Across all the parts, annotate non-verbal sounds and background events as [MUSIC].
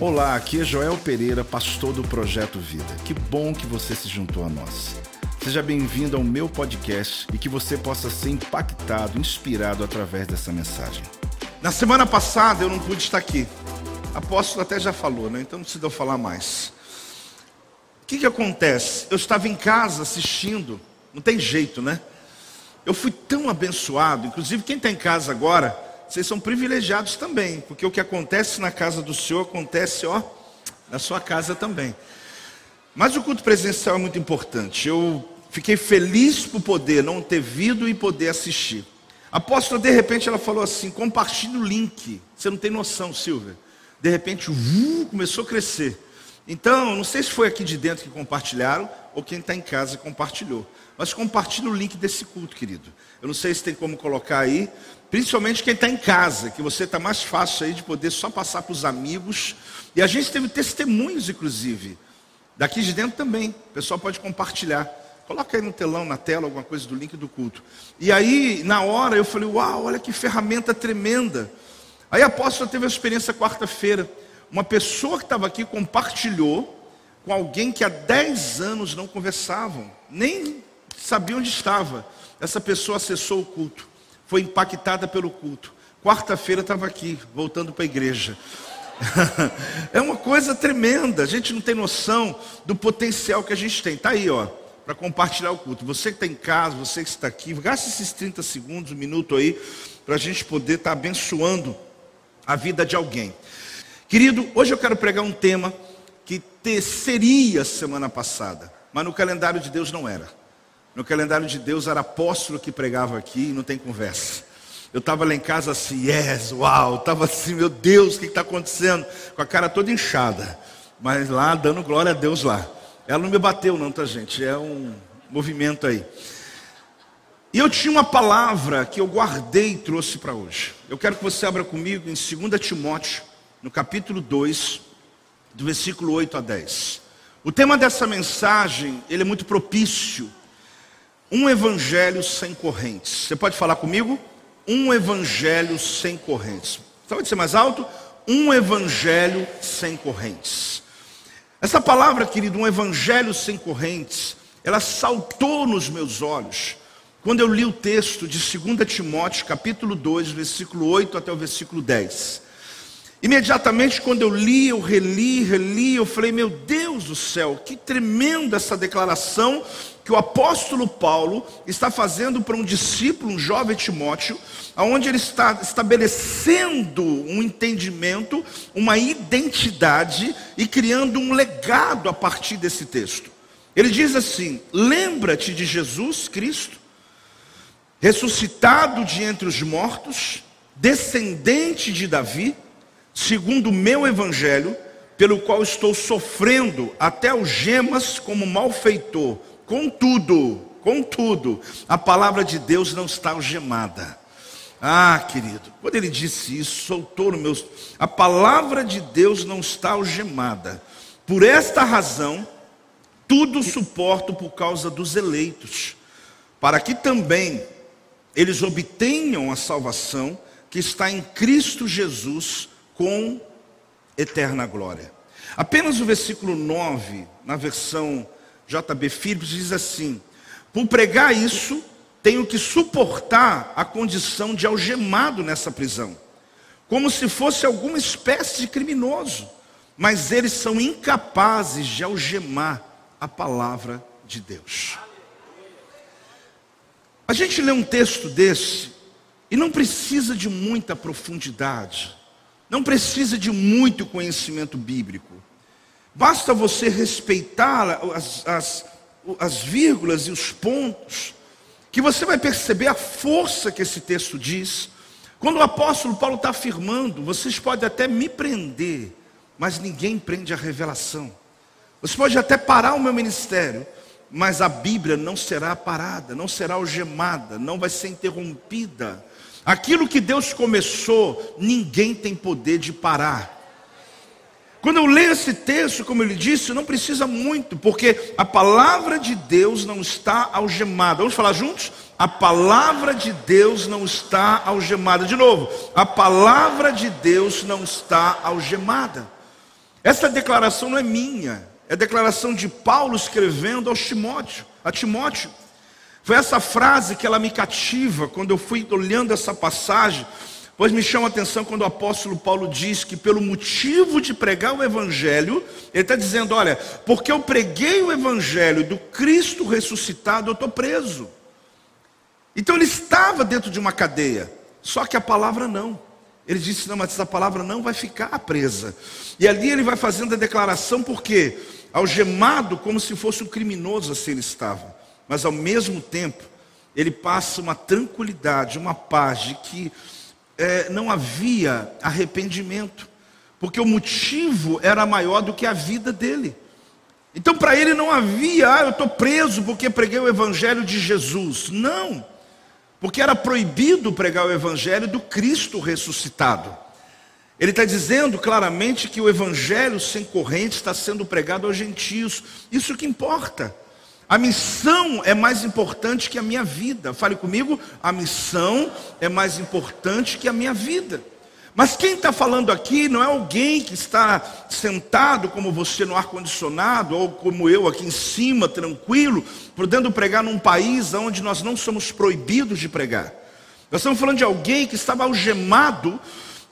Olá, aqui é Joel Pereira, pastor do Projeto Vida. Que bom que você se juntou a nós. Seja bem-vindo ao meu podcast e que você possa ser impactado, inspirado através dessa mensagem. Na semana passada eu não pude estar aqui. Apóstolo até já falou, né? Então não precisa eu falar mais. O que, que acontece? Eu estava em casa assistindo, não tem jeito, né? Eu fui tão abençoado, inclusive quem está em casa agora, vocês são privilegiados também, porque o que acontece na casa do Senhor acontece, ó, na sua casa também. Mas o culto presencial é muito importante. Eu fiquei feliz por poder não ter vindo e poder assistir. A apóstola, de repente, ela falou assim: compartilhe o link. Você não tem noção, Silvia. De repente, uh, começou a crescer. Então, não sei se foi aqui de dentro que compartilharam ou quem está em casa compartilhou. Mas compartilhe o link desse culto, querido. Eu não sei se tem como colocar aí, principalmente quem está em casa, que você está mais fácil aí de poder só passar para os amigos. E a gente teve testemunhos, inclusive, daqui de dentro também. O pessoal pode compartilhar. Coloca aí no telão, na tela, alguma coisa do link do culto. E aí, na hora, eu falei, uau, olha que ferramenta tremenda. Aí a apóstola teve a experiência quarta-feira. Uma pessoa que estava aqui compartilhou com alguém que há 10 anos não conversavam, nem sabia onde estava. Essa pessoa acessou o culto, foi impactada pelo culto. Quarta-feira estava aqui, voltando para a igreja. [LAUGHS] é uma coisa tremenda, a gente não tem noção do potencial que a gente tem. Está aí, ó, para compartilhar o culto. Você que está em casa, você que está aqui, gaste esses 30 segundos, um minuto aí, para a gente poder estar tá abençoando a vida de alguém. Querido, hoje eu quero pregar um tema que seria semana passada, mas no calendário de Deus não era. No calendário de Deus era apóstolo que pregava aqui e não tem conversa. Eu estava lá em casa assim, yes, uau, estava assim, meu Deus, o que está acontecendo? Com a cara toda inchada, mas lá dando glória a Deus lá. Ela não me bateu, não, tá, gente? É um movimento aí. E eu tinha uma palavra que eu guardei e trouxe para hoje. Eu quero que você abra comigo em 2 Timóteo, no capítulo 2, do versículo 8 a 10. O tema dessa mensagem, ele é muito propício um evangelho sem correntes. Você pode falar comigo? Um evangelho sem correntes. Pode ser mais alto? Um evangelho sem correntes. Essa palavra, querido, um evangelho sem correntes, ela saltou nos meus olhos quando eu li o texto de 2 Timóteo, capítulo 2, versículo 8 até o versículo 10. Imediatamente quando eu li, eu reli, reli, eu falei, meu Deus do céu, que tremenda essa declaração que o apóstolo Paulo está fazendo para um discípulo, um jovem Timóteo, aonde ele está estabelecendo um entendimento, uma identidade e criando um legado a partir desse texto. Ele diz assim: Lembra-te de Jesus Cristo, ressuscitado de entre os mortos, descendente de Davi, segundo o meu evangelho, pelo qual estou sofrendo até algemas como malfeitor Contudo, contudo, a palavra de Deus não está algemada. Ah, querido, quando ele disse isso, soltou no meu. A palavra de Deus não está algemada. Por esta razão, tudo suporto por causa dos eleitos, para que também eles obtenham a salvação que está em Cristo Jesus com eterna glória. Apenas o versículo 9, na versão J.B. Phillips diz assim: por pregar isso, tenho que suportar a condição de algemado nessa prisão, como se fosse alguma espécie de criminoso, mas eles são incapazes de algemar a palavra de Deus. A gente lê um texto desse e não precisa de muita profundidade, não precisa de muito conhecimento bíblico. Basta você respeitar as, as, as vírgulas e os pontos, que você vai perceber a força que esse texto diz. Quando o apóstolo Paulo está afirmando, vocês podem até me prender, mas ninguém prende a revelação. Você pode até parar o meu ministério, mas a Bíblia não será parada, não será algemada, não vai ser interrompida. Aquilo que Deus começou, ninguém tem poder de parar. Quando eu leio esse texto, como ele disse, não precisa muito, porque a palavra de Deus não está algemada. Vamos falar juntos? A palavra de Deus não está algemada. De novo, a palavra de Deus não está algemada. Essa declaração não é minha, é a declaração de Paulo escrevendo aos Timóteo, a Timóteo. Foi essa frase que ela me cativa quando eu fui olhando essa passagem, pois me chama a atenção quando o apóstolo Paulo diz que, pelo motivo de pregar o Evangelho, ele está dizendo: olha, porque eu preguei o Evangelho do Cristo ressuscitado, eu estou preso. Então ele estava dentro de uma cadeia, só que a palavra não. Ele disse: Não, mas essa palavra não vai ficar presa. E ali ele vai fazendo a declaração, porque algemado como se fosse um criminoso, assim ele estava. Mas ao mesmo tempo, ele passa uma tranquilidade, uma paz de que é, não havia arrependimento, porque o motivo era maior do que a vida dele. Então, para ele não havia, ah, eu estou preso porque preguei o evangelho de Jesus. Não porque era proibido pregar o evangelho do Cristo ressuscitado. Ele está dizendo claramente que o evangelho sem corrente está sendo pregado aos gentios. Isso que importa. A missão é mais importante que a minha vida. Fale comigo, a missão é mais importante que a minha vida. Mas quem está falando aqui não é alguém que está sentado como você no ar-condicionado, ou como eu aqui em cima, tranquilo, podendo pregar num país onde nós não somos proibidos de pregar. Nós estamos falando de alguém que estava algemado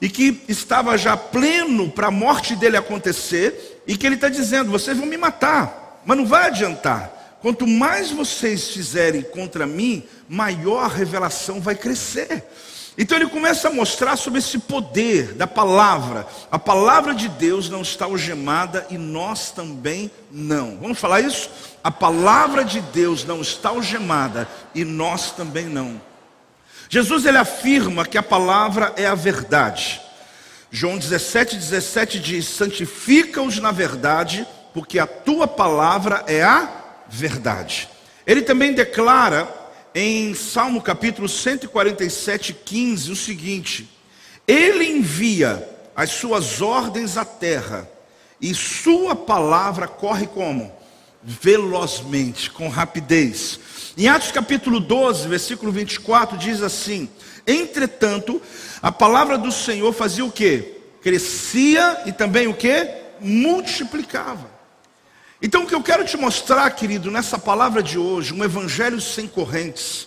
e que estava já pleno para a morte dele acontecer, e que ele está dizendo: vocês vão me matar, mas não vai adiantar. Quanto mais vocês fizerem contra mim, maior a revelação vai crescer. Então ele começa a mostrar sobre esse poder da palavra. A palavra de Deus não está algemada e nós também não. Vamos falar isso? A palavra de Deus não está algemada e nós também não. Jesus ele afirma que a palavra é a verdade. João 17, 17 diz: Santifica-os na verdade, porque a tua palavra é a verdade. Ele também declara em Salmo capítulo 147, 15, o seguinte: Ele envia as suas ordens à terra, e sua palavra corre como? Velozmente, com rapidez. Em Atos capítulo 12, versículo 24, diz assim: Entretanto, a palavra do Senhor fazia o que? Crescia e também o que? Multiplicava. Então, o que eu quero te mostrar, querido, nessa palavra de hoje, um evangelho sem correntes,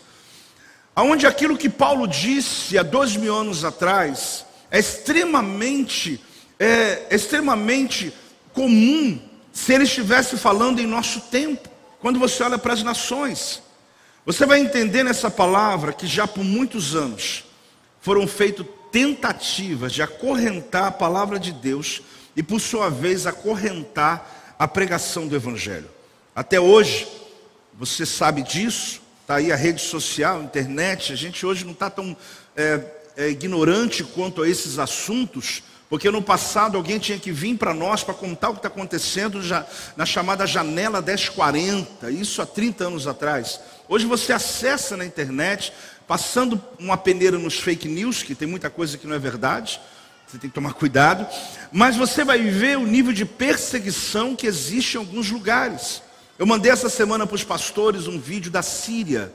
aonde aquilo que Paulo disse há dois mil anos atrás é extremamente, é, extremamente comum se ele estivesse falando em nosso tempo, quando você olha para as nações. Você vai entender nessa palavra que já por muitos anos foram feitas tentativas de acorrentar a palavra de Deus e, por sua vez, acorrentar a pregação do Evangelho. Até hoje, você sabe disso, está aí a rede social, a internet, a gente hoje não está tão é, é, ignorante quanto a esses assuntos, porque no passado alguém tinha que vir para nós para contar o que está acontecendo já, na chamada janela 1040, isso há 30 anos atrás. Hoje você acessa na internet, passando uma peneira nos fake news, que tem muita coisa que não é verdade, você tem que tomar cuidado. Mas você vai ver o nível de perseguição que existe em alguns lugares. Eu mandei essa semana para os pastores um vídeo da Síria.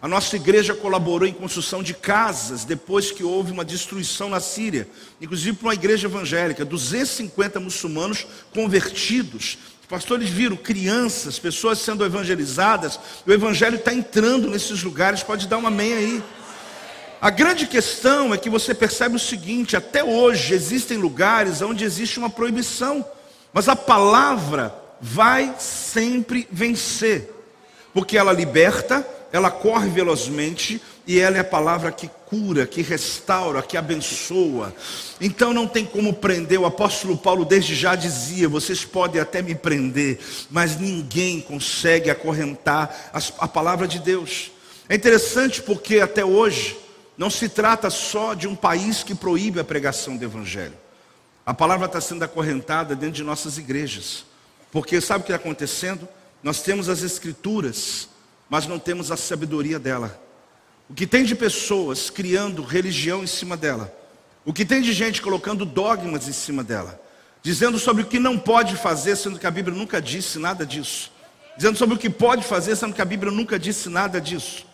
A nossa igreja colaborou em construção de casas depois que houve uma destruição na Síria, inclusive para uma igreja evangélica, 250 muçulmanos convertidos. Os pastores viram crianças, pessoas sendo evangelizadas. O evangelho está entrando nesses lugares. Pode dar uma amém aí. A grande questão é que você percebe o seguinte: até hoje existem lugares onde existe uma proibição, mas a palavra vai sempre vencer, porque ela liberta, ela corre velozmente e ela é a palavra que cura, que restaura, que abençoa. Então não tem como prender. O apóstolo Paulo desde já dizia: vocês podem até me prender, mas ninguém consegue acorrentar a palavra de Deus. É interessante porque até hoje não se trata só de um país que proíbe a pregação do Evangelho. A palavra está sendo acorrentada dentro de nossas igrejas. Porque sabe o que está acontecendo? Nós temos as escrituras, mas não temos a sabedoria dela. O que tem de pessoas criando religião em cima dela. O que tem de gente colocando dogmas em cima dela. Dizendo sobre o que não pode fazer, sendo que a Bíblia nunca disse nada disso. Dizendo sobre o que pode fazer, sendo que a Bíblia nunca disse nada disso.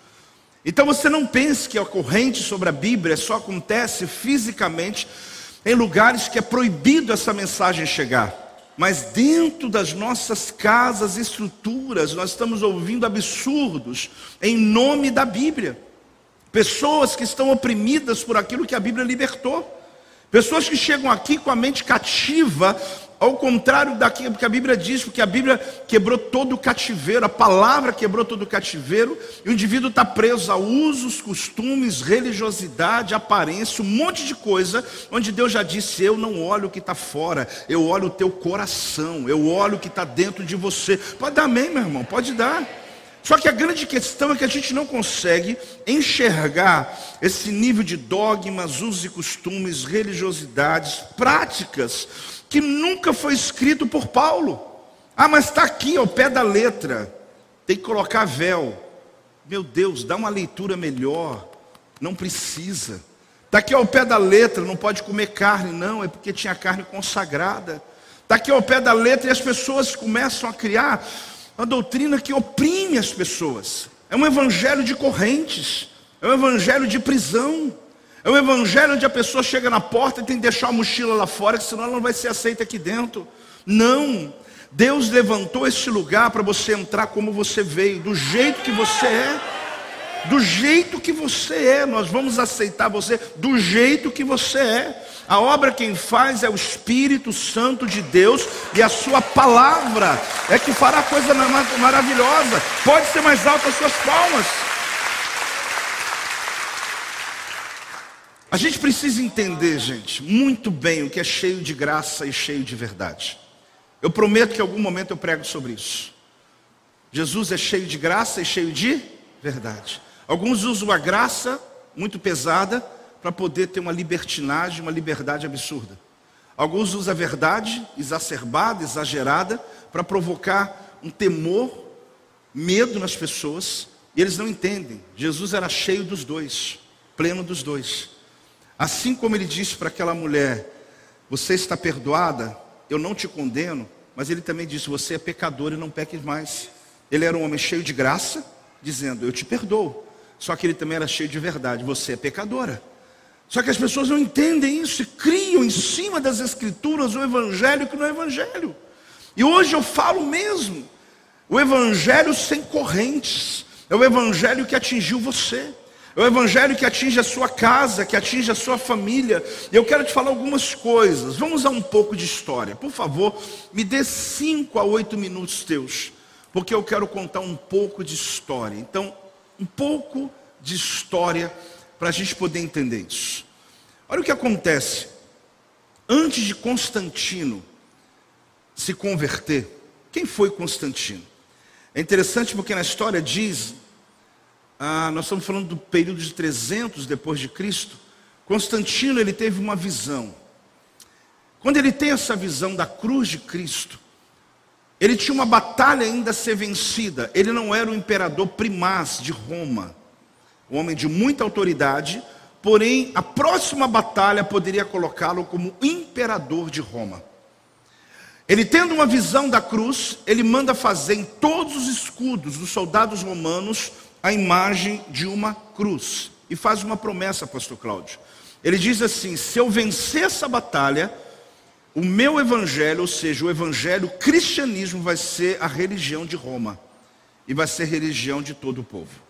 Então você não pense que a corrente sobre a Bíblia só acontece fisicamente em lugares que é proibido essa mensagem chegar. mas dentro das nossas casas, estruturas, nós estamos ouvindo absurdos em nome da Bíblia. Pessoas que estão oprimidas por aquilo que a Bíblia libertou. Pessoas que chegam aqui com a mente cativa ao contrário daquilo que a Bíblia diz, porque a Bíblia quebrou todo o cativeiro, a palavra quebrou todo o cativeiro, e o indivíduo está preso a usos, costumes, religiosidade, aparência, um monte de coisa, onde Deus já disse: Eu não olho o que está fora, eu olho o teu coração, eu olho o que está dentro de você. Pode dar amém, meu irmão, pode dar. Só que a grande questão é que a gente não consegue enxergar esse nível de dogmas, usos e costumes, religiosidades, práticas que nunca foi escrito por Paulo. Ah, mas está aqui ao pé da letra. Tem que colocar véu. Meu Deus, dá uma leitura melhor. Não precisa. Está aqui ao pé da letra, não pode comer carne, não, é porque tinha carne consagrada. Está aqui ao pé da letra e as pessoas começam a criar uma doutrina que oprime as pessoas. É um evangelho de correntes, é um evangelho de prisão. É um evangelho onde a pessoa chega na porta e tem que deixar a mochila lá fora, senão ela não vai ser aceita aqui dentro. Não. Deus levantou este lugar para você entrar como você veio, do jeito que você é. Do jeito que você é, nós vamos aceitar você do jeito que você é. A obra quem faz é o Espírito Santo de Deus e a sua palavra é que fará coisa maravilhosa. Pode ser mais alto as suas palmas. A gente precisa entender, gente, muito bem o que é cheio de graça e cheio de verdade. Eu prometo que em algum momento eu prego sobre isso. Jesus é cheio de graça e cheio de verdade. Alguns usam a graça muito pesada para poder ter uma libertinagem, uma liberdade absurda. Alguns usam a verdade exacerbada, exagerada, para provocar um temor, medo nas pessoas, e eles não entendem. Jesus era cheio dos dois, pleno dos dois. Assim como ele disse para aquela mulher: Você está perdoada, eu não te condeno. Mas ele também disse: Você é pecador e não peques mais. Ele era um homem cheio de graça, dizendo: Eu te perdoo. Só que ele também era cheio de verdade: Você é pecadora. Só que as pessoas não entendem isso e criam em cima das escrituras o evangelho que não é evangelho. E hoje eu falo mesmo: o evangelho sem correntes, é o evangelho que atingiu você. É o evangelho que atinge a sua casa, que atinge a sua família. Eu quero te falar algumas coisas. Vamos a um pouco de história. Por favor, me dê cinco a oito minutos teus, porque eu quero contar um pouco de história. Então, um pouco de história para a gente poder entender isso. Olha o que acontece. Antes de Constantino se converter, quem foi Constantino? É interessante porque na história diz ah, nós estamos falando do período de 300 depois de Cristo. Constantino ele teve uma visão. Quando ele tem essa visão da cruz de Cristo, ele tinha uma batalha ainda a ser vencida. Ele não era o imperador primaz de Roma, um homem de muita autoridade, porém a próxima batalha poderia colocá-lo como imperador de Roma. Ele tendo uma visão da cruz, ele manda fazer em todos os escudos dos soldados romanos a imagem de uma cruz e faz uma promessa, pastor Cláudio. Ele diz assim: se eu vencer essa batalha, o meu evangelho, ou seja, o evangelho cristianismo, vai ser a religião de Roma e vai ser religião de todo o povo.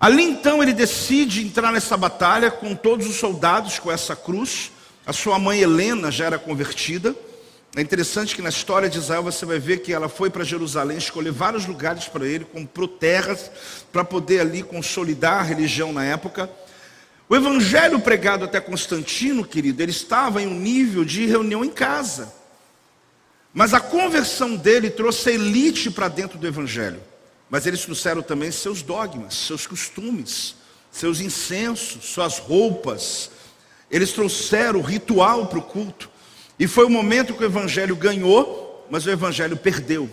Ali então ele decide entrar nessa batalha com todos os soldados com essa cruz. A sua mãe Helena já era convertida. É interessante que na história de Israel você vai ver que ela foi para Jerusalém, escolher vários lugares para ele, comprou terras para poder ali consolidar a religião na época. O evangelho pregado até Constantino, querido, ele estava em um nível de reunião em casa. Mas a conversão dele trouxe a elite para dentro do evangelho. Mas eles trouxeram também seus dogmas, seus costumes, seus incensos, suas roupas. Eles trouxeram o ritual para o culto. E foi o momento que o evangelho ganhou, mas o evangelho perdeu.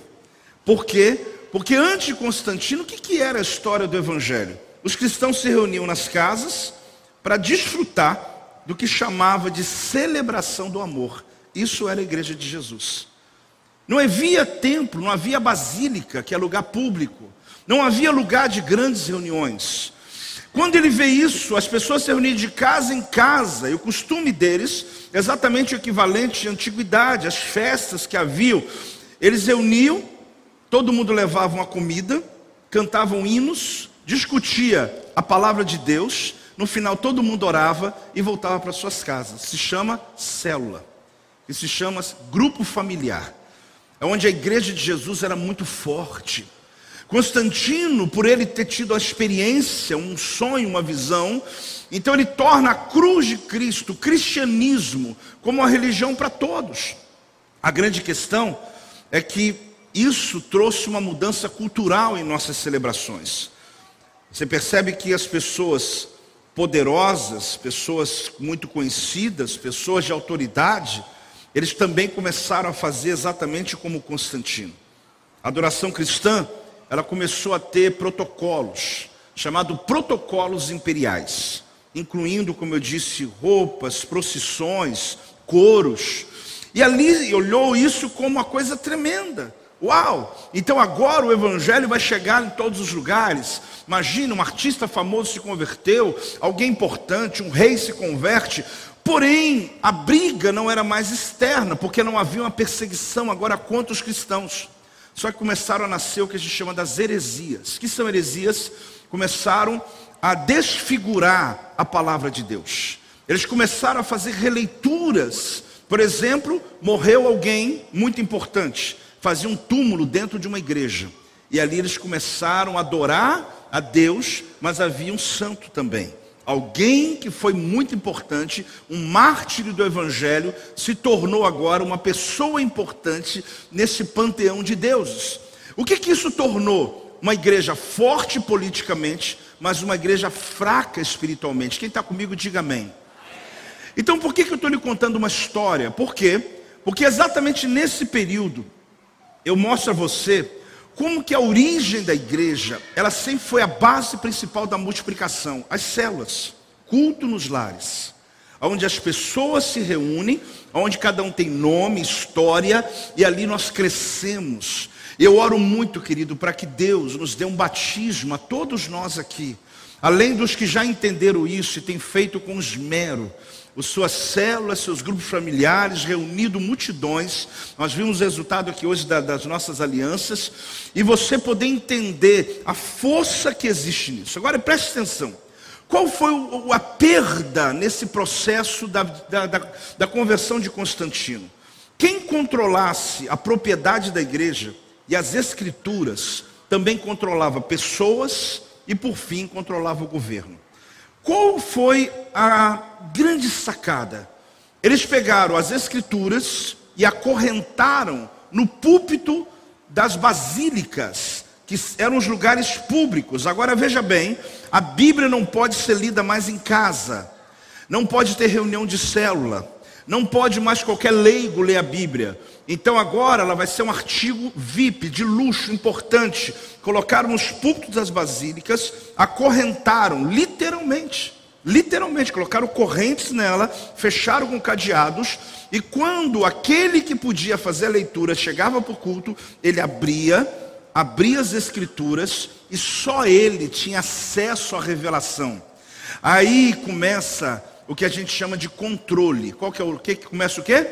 Por quê? Porque antes de Constantino, o que, era a história do evangelho? Os cristãos se reuniam nas casas para desfrutar do que chamava de celebração do amor. Isso era a igreja de Jesus. Não havia templo, não havia basílica, que é lugar público. Não havia lugar de grandes reuniões. Quando ele vê isso, as pessoas se reuniam de casa em casa, e o costume deles, exatamente o equivalente de antiguidade, as festas que haviam, eles reuniam, todo mundo levava uma comida, cantavam hinos, discutia a palavra de Deus, no final todo mundo orava e voltava para suas casas. Se chama célula, e se chama grupo familiar. É onde a igreja de Jesus era muito forte. Constantino, por ele ter tido a experiência, um sonho, uma visão, então ele torna a cruz de Cristo, o cristianismo, como uma religião para todos. A grande questão é que isso trouxe uma mudança cultural em nossas celebrações. Você percebe que as pessoas poderosas, pessoas muito conhecidas, pessoas de autoridade, eles também começaram a fazer exatamente como Constantino. A adoração cristã ela começou a ter protocolos, chamados protocolos imperiais, incluindo, como eu disse, roupas, procissões, coros. E ali olhou isso como uma coisa tremenda. Uau! Então agora o evangelho vai chegar em todos os lugares. Imagina, um artista famoso se converteu, alguém importante, um rei se converte. Porém, a briga não era mais externa, porque não havia uma perseguição agora contra os cristãos. Só que começaram a nascer o que a gente chama das heresias. que são heresias? Começaram a desfigurar a palavra de Deus. Eles começaram a fazer releituras. Por exemplo, morreu alguém muito importante, fazia um túmulo dentro de uma igreja. E ali eles começaram a adorar a Deus, mas havia um santo também. Alguém que foi muito importante, um mártir do Evangelho, se tornou agora uma pessoa importante nesse panteão de deuses. O que, que isso tornou? Uma igreja forte politicamente, mas uma igreja fraca espiritualmente. Quem está comigo, diga amém. Então, por que, que eu estou lhe contando uma história? Por quê? Porque exatamente nesse período, eu mostro a você como que a origem da igreja, ela sempre foi a base principal da multiplicação, as células, culto nos lares, onde as pessoas se reúnem, onde cada um tem nome, história, e ali nós crescemos. Eu oro muito, querido, para que Deus nos dê um batismo a todos nós aqui, além dos que já entenderam isso e têm feito com esmero, suas células, seus grupos familiares, reunido multidões. Nós vimos o resultado aqui hoje das nossas alianças. E você poder entender a força que existe nisso. Agora preste atenção. Qual foi a perda nesse processo da, da, da, da conversão de Constantino? Quem controlasse a propriedade da igreja e as escrituras também controlava pessoas e, por fim, controlava o governo. Qual foi a grande sacada? Eles pegaram as escrituras e acorrentaram no púlpito das basílicas, que eram os lugares públicos. Agora veja bem, a Bíblia não pode ser lida mais em casa. Não pode ter reunião de célula. Não pode mais qualquer leigo ler a Bíblia. Então agora ela vai ser um artigo VIP, de luxo, importante. Colocaram nos púlpitos das basílicas, acorrentaram, literalmente. Literalmente, colocaram correntes nela, fecharam com cadeados. E quando aquele que podia fazer a leitura chegava para o culto, ele abria, abria as escrituras e só ele tinha acesso à revelação. Aí começa o que a gente chama de controle. Qual que é o que, que começa o quê?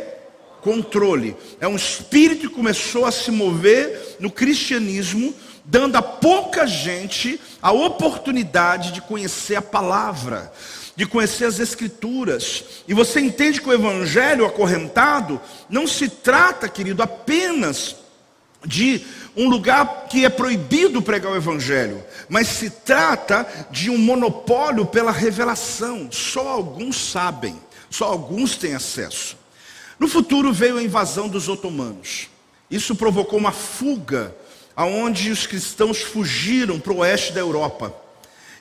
Controle. É um espírito que começou a se mover no cristianismo, dando a pouca gente a oportunidade de conhecer a palavra, de conhecer as escrituras. E você entende que o evangelho acorrentado não se trata, querido, apenas de um lugar que é proibido pregar o evangelho, mas se trata de um monopólio pela revelação. Só alguns sabem, só alguns têm acesso. No futuro veio a invasão dos otomanos. Isso provocou uma fuga aonde os cristãos fugiram para o oeste da Europa.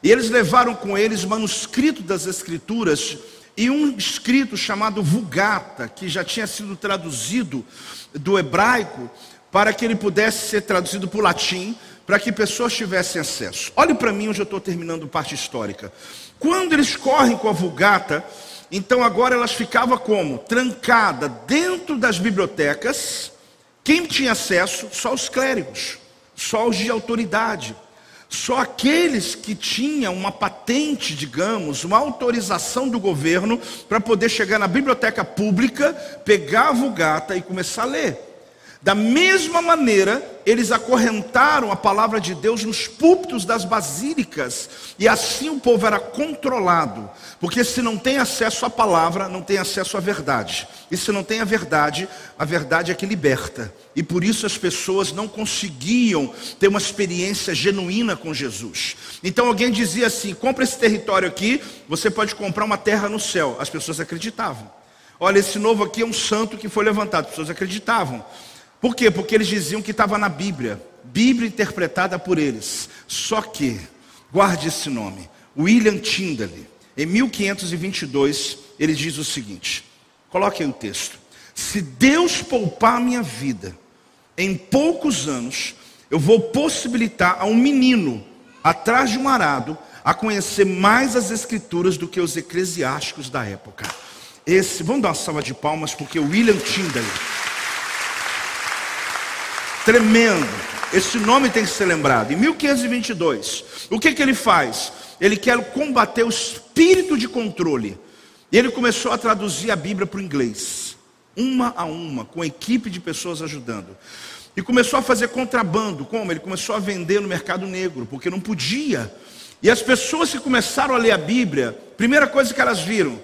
E eles levaram com eles manuscrito das escrituras e um escrito chamado Vulgata, que já tinha sido traduzido do hebraico para que ele pudesse ser traduzido para o latim, para que pessoas tivessem acesso. Olhe para mim, hoje eu estou terminando parte histórica. Quando eles correm com a Vulgata, então agora elas ficavam como? Trancada dentro das bibliotecas. Quem tinha acesso? Só os clérigos, só os de autoridade. Só aqueles que tinham uma patente, digamos, uma autorização do governo para poder chegar na biblioteca pública, pegar a Vulgata e começar a ler. Da mesma maneira, eles acorrentaram a palavra de Deus nos púlpitos das basílicas, e assim o povo era controlado, porque se não tem acesso à palavra, não tem acesso à verdade, e se não tem a verdade, a verdade é que liberta, e por isso as pessoas não conseguiam ter uma experiência genuína com Jesus. Então alguém dizia assim: compra esse território aqui, você pode comprar uma terra no céu, as pessoas acreditavam. Olha, esse novo aqui é um santo que foi levantado, as pessoas acreditavam. Por quê? Porque eles diziam que estava na Bíblia, Bíblia interpretada por eles. Só que, guarde esse nome, William Tyndale, em 1522, ele diz o seguinte: coloque aí o texto. Se Deus poupar minha vida, em poucos anos, eu vou possibilitar a um menino, atrás de um arado, a conhecer mais as escrituras do que os eclesiásticos da época. Esse, vamos dar uma salva de palmas, porque William Tyndale Tremendo. Esse nome tem que ser lembrado. Em 1522, o que, que ele faz? Ele quer combater o espírito de controle. E ele começou a traduzir a Bíblia para o inglês, uma a uma, com equipe de pessoas ajudando. E começou a fazer contrabando. Como? Ele começou a vender no mercado negro, porque não podia. E as pessoas que começaram a ler a Bíblia, primeira coisa que elas viram,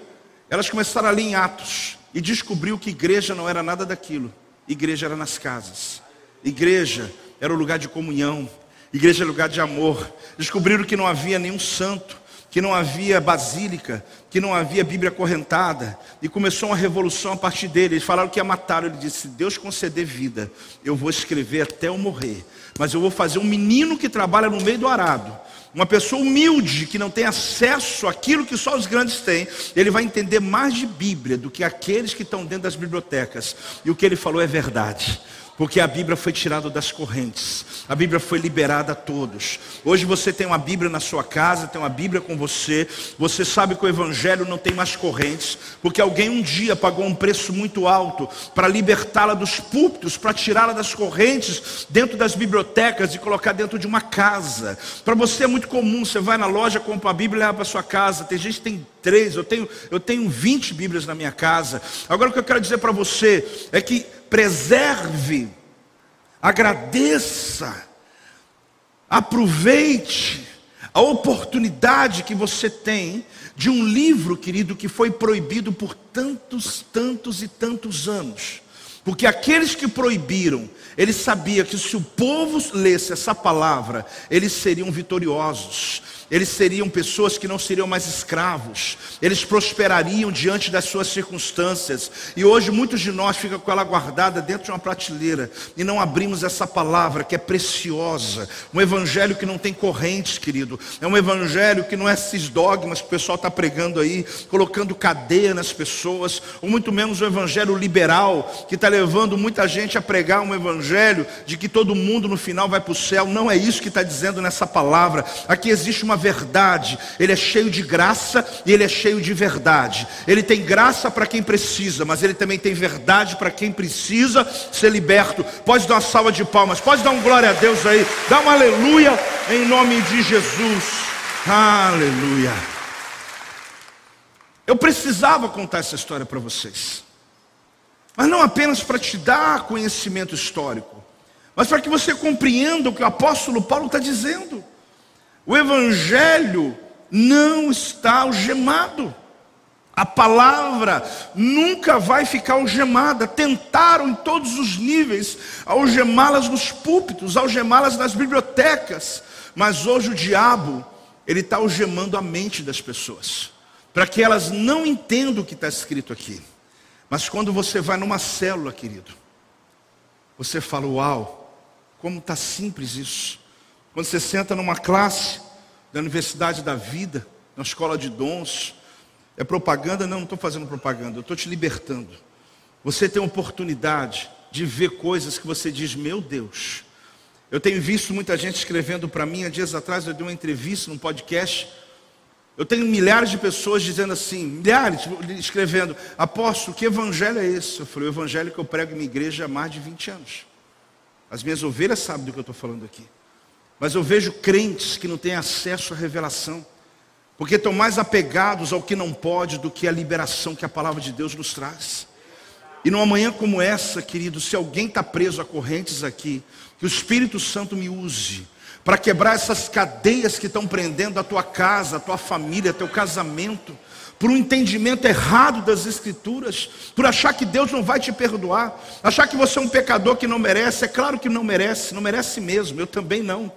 elas começaram a ler em Atos e descobriu que igreja não era nada daquilo. Igreja era nas casas. Igreja era o lugar de comunhão, igreja o lugar de amor. Descobriram que não havia nenhum santo, que não havia basílica, que não havia Bíblia correntada, e começou uma revolução a partir dele. Eles falaram que ia matá-lo. Ele disse: Se Deus conceder vida, eu vou escrever até eu morrer, mas eu vou fazer um menino que trabalha no meio do arado. Uma pessoa humilde que não tem acesso àquilo que só os grandes têm, ele vai entender mais de Bíblia do que aqueles que estão dentro das bibliotecas. E o que ele falou é verdade. Porque a Bíblia foi tirada das correntes, a Bíblia foi liberada a todos. Hoje você tem uma Bíblia na sua casa, tem uma Bíblia com você, você sabe que o Evangelho não tem mais correntes, porque alguém um dia pagou um preço muito alto para libertá-la dos púlpitos, para tirá-la das correntes, dentro das bibliotecas e colocar dentro de uma casa. Para você é muito comum, você vai na loja, compra a Bíblia e leva para sua casa. Tem gente que tem três, eu tenho, eu tenho 20 Bíblias na minha casa. Agora o que eu quero dizer para você é que preserve, agradeça, aproveite a oportunidade que você tem de um livro, querido, que foi proibido por tantos, tantos e tantos anos. Porque aqueles que proibiram, eles sabiam que se o povo lesse essa palavra, eles seriam vitoriosos eles seriam pessoas que não seriam mais escravos, eles prosperariam diante das suas circunstâncias. E hoje muitos de nós ficam com ela guardada dentro de uma prateleira e não abrimos essa palavra que é preciosa, um evangelho que não tem correntes, querido, é um evangelho que não é esses dogmas que o pessoal está pregando aí, colocando cadeia nas pessoas, ou muito menos o evangelho liberal que está levando muita gente a pregar um evangelho de que todo mundo no final vai para o céu. Não é isso que está dizendo nessa palavra. Aqui existe uma verdade, ele é cheio de graça e ele é cheio de verdade. Ele tem graça para quem precisa, mas ele também tem verdade para quem precisa ser liberto. Pode dar uma salva de palmas, pode dar um glória a Deus aí, dá um aleluia em nome de Jesus. Aleluia. Eu precisava contar essa história para vocês, mas não apenas para te dar conhecimento histórico, mas para que você compreenda o que o apóstolo Paulo está dizendo. O Evangelho não está algemado. A palavra nunca vai ficar algemada. Tentaram em todos os níveis algemá-las nos púlpitos, algemá-las nas bibliotecas. Mas hoje o diabo, ele está algemando a mente das pessoas, para que elas não entendam o que está escrito aqui. Mas quando você vai numa célula, querido, você fala: Uau, como está simples isso. Quando você senta numa classe da Universidade da Vida, na escola de dons, é propaganda? Não, não estou fazendo propaganda, eu estou te libertando. Você tem oportunidade de ver coisas que você diz, meu Deus. Eu tenho visto muita gente escrevendo para mim, há dias atrás eu dei uma entrevista num podcast. Eu tenho milhares de pessoas dizendo assim, milhares escrevendo, apóstolo, que evangelho é esse? Eu falei, o evangelho que eu prego em minha igreja há mais de 20 anos. As minhas ovelhas sabem do que eu estou falando aqui. Mas eu vejo crentes que não têm acesso à revelação, porque estão mais apegados ao que não pode do que à liberação que a palavra de Deus nos traz. E numa manhã como essa, querido, se alguém está preso a correntes aqui, que o Espírito Santo me use para quebrar essas cadeias que estão prendendo a tua casa, a tua família, teu casamento, por um entendimento errado das Escrituras, por achar que Deus não vai te perdoar, achar que você é um pecador que não merece. É claro que não merece, não merece mesmo, eu também não.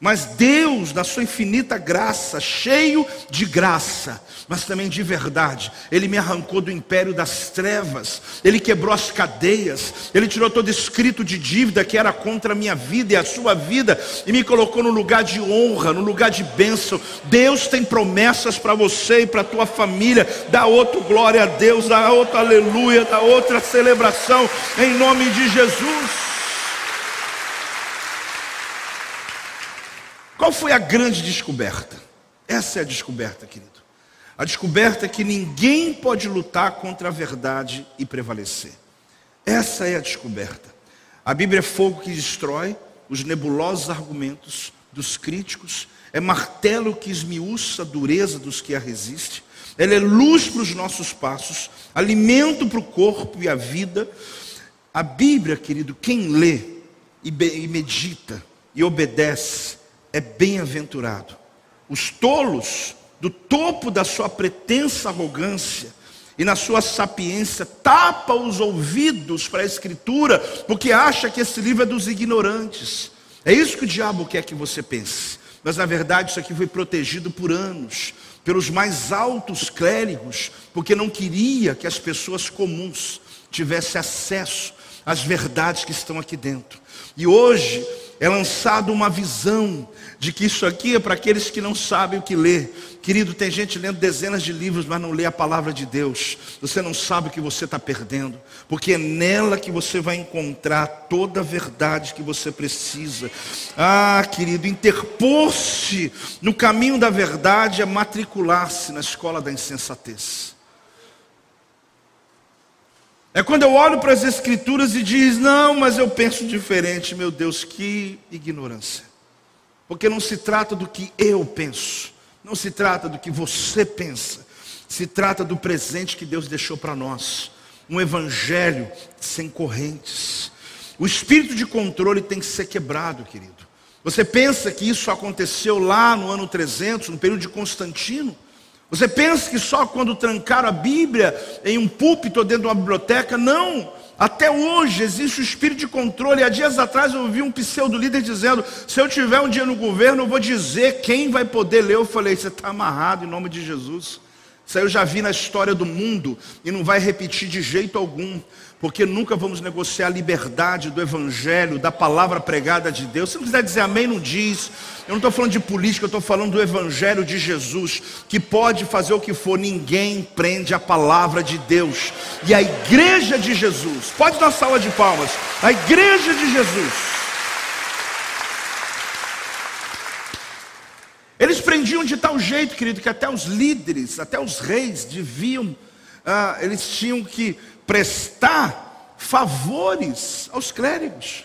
Mas Deus, na sua infinita graça, cheio de graça, mas também de verdade, Ele me arrancou do império das trevas, Ele quebrou as cadeias, Ele tirou todo escrito de dívida que era contra a minha vida e a sua vida, e me colocou no lugar de honra, no lugar de bênção. Deus tem promessas para você e para a tua família. Dá outro glória a Deus, dá outro aleluia, dá outra celebração, em nome de Jesus. Qual foi a grande descoberta? Essa é a descoberta, querido. A descoberta é que ninguém pode lutar contra a verdade e prevalecer. Essa é a descoberta. A Bíblia é fogo que destrói os nebulosos argumentos dos críticos, é martelo que esmiuça a dureza dos que a resistem, ela é luz para os nossos passos, alimento para o corpo e a vida. A Bíblia, querido, quem lê e medita e obedece, é bem-aventurado. Os tolos, do topo da sua pretensa arrogância e na sua sapiência, tapa os ouvidos para a Escritura, porque acha que esse livro é dos ignorantes. É isso que o diabo quer que você pense. Mas na verdade, isso aqui foi protegido por anos, pelos mais altos clérigos, porque não queria que as pessoas comuns tivessem acesso às verdades que estão aqui dentro. E hoje é lançada uma visão de que isso aqui é para aqueles que não sabem o que ler. Querido, tem gente lendo dezenas de livros, mas não lê a palavra de Deus. Você não sabe o que você está perdendo, porque é nela que você vai encontrar toda a verdade que você precisa. Ah, querido, interpor-se no caminho da verdade é matricular-se na escola da insensatez. É quando eu olho para as Escrituras e diz: Não, mas eu penso diferente. Meu Deus, que ignorância. Porque não se trata do que eu penso, não se trata do que você pensa, se trata do presente que Deus deixou para nós um evangelho sem correntes. O espírito de controle tem que ser quebrado, querido. Você pensa que isso aconteceu lá no ano 300, no período de Constantino? Você pensa que só quando trancaram a Bíblia em um púlpito ou dentro de uma biblioteca? Não. Até hoje existe o espírito de controle. Há dias atrás eu ouvi um pseudo líder dizendo: se eu tiver um dia no governo, eu vou dizer quem vai poder ler. Eu falei: você está amarrado em nome de Jesus. Isso aí eu já vi na história do mundo e não vai repetir de jeito algum porque nunca vamos negociar a liberdade do Evangelho, da palavra pregada de Deus. Se não quiser dizer amém, não diz. Eu não estou falando de política, eu estou falando do Evangelho de Jesus, que pode fazer o que for, ninguém prende a palavra de Deus. E a igreja de Jesus, pode dar salva de palmas, a igreja de Jesus. Eles prendiam de tal jeito, querido, que até os líderes, até os reis deviam, ah, eles tinham que prestar favores aos clérigos.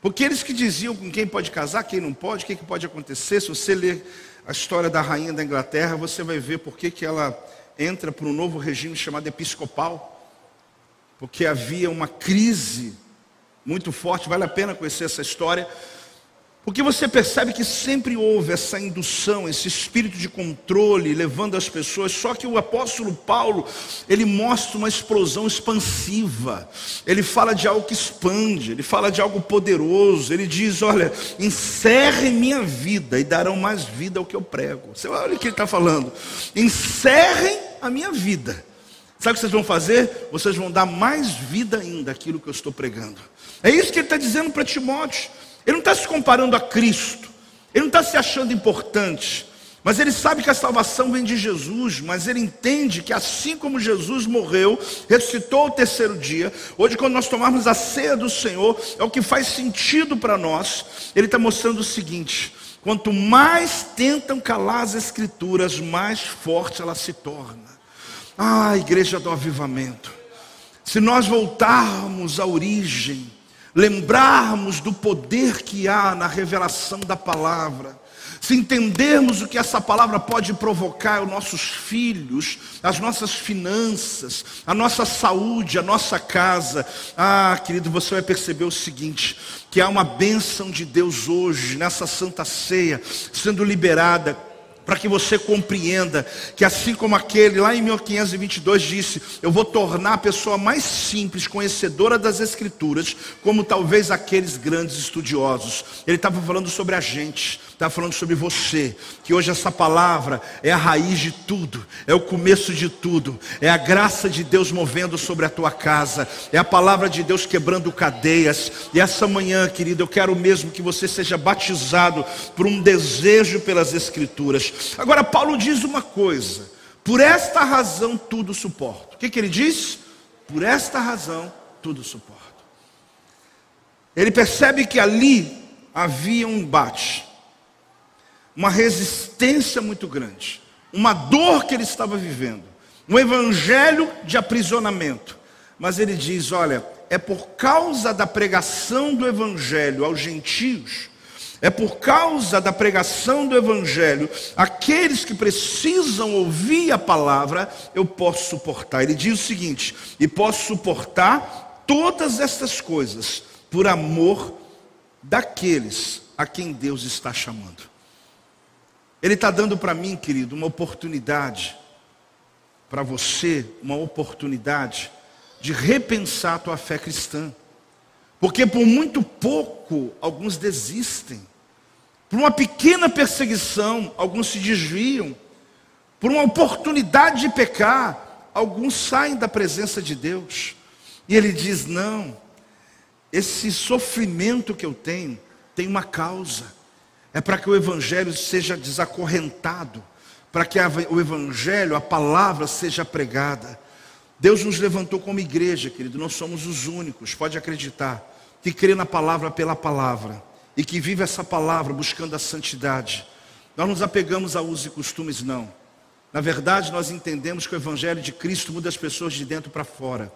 Porque eles que diziam com quem pode casar, quem não pode, o que, que pode acontecer. Se você ler a história da rainha da Inglaterra, você vai ver por que, ela entra para um novo regime chamado episcopal. Porque havia uma crise muito forte, vale a pena conhecer essa história porque você percebe que sempre houve essa indução, esse espírito de controle, levando as pessoas. Só que o apóstolo Paulo, ele mostra uma explosão expansiva. Ele fala de algo que expande, ele fala de algo poderoso. Ele diz: Olha, encerrem minha vida e darão mais vida ao que eu prego. Você olha o que ele está falando: encerrem a minha vida. Sabe o que vocês vão fazer? Vocês vão dar mais vida ainda àquilo que eu estou pregando. É isso que ele está dizendo para Timóteo. Ele não está se comparando a Cristo, ele não está se achando importante, mas ele sabe que a salvação vem de Jesus, mas ele entende que assim como Jesus morreu, ressuscitou o terceiro dia, hoje quando nós tomarmos a ceia do Senhor, é o que faz sentido para nós. Ele está mostrando o seguinte: quanto mais tentam calar as escrituras, mais forte ela se torna. Ah, igreja do avivamento. Se nós voltarmos à origem, lembrarmos do poder que há na revelação da palavra, se entendermos o que essa palavra pode provocar os nossos filhos, as nossas finanças, a nossa saúde, a nossa casa, ah, querido, você vai perceber o seguinte: que há uma bênção de Deus hoje, nessa santa ceia, sendo liberada para que você compreenda que assim como aquele lá em 1522 disse, eu vou tornar a pessoa mais simples, conhecedora das escrituras, como talvez aqueles grandes estudiosos. Ele estava falando sobre a gente, estava falando sobre você, que hoje essa palavra é a raiz de tudo, é o começo de tudo, é a graça de Deus movendo sobre a tua casa, é a palavra de Deus quebrando cadeias. E essa manhã, querido, eu quero mesmo que você seja batizado por um desejo pelas escrituras. Agora, Paulo diz uma coisa: por esta razão tudo suporto. O que, que ele diz? Por esta razão tudo suporto. Ele percebe que ali havia um embate, uma resistência muito grande, uma dor que ele estava vivendo, um evangelho de aprisionamento. Mas ele diz: olha, é por causa da pregação do evangelho aos gentios é por causa da pregação do Evangelho, aqueles que precisam ouvir a palavra, eu posso suportar. Ele diz o seguinte: e posso suportar todas estas coisas por amor daqueles a quem Deus está chamando. Ele está dando para mim, querido, uma oportunidade, para você, uma oportunidade de repensar a tua fé cristã. Porque por muito pouco alguns desistem. Por uma pequena perseguição, alguns se desviam. Por uma oportunidade de pecar, alguns saem da presença de Deus. E ele diz: Não, esse sofrimento que eu tenho tem uma causa. É para que o Evangelho seja desacorrentado, para que o Evangelho, a palavra, seja pregada. Deus nos levantou como igreja, querido, nós somos os únicos, pode acreditar, que crê na palavra pela palavra e que vive essa palavra buscando a santidade. Nós nos apegamos a usos e costumes, não. Na verdade, nós entendemos que o Evangelho de Cristo muda as pessoas de dentro para fora.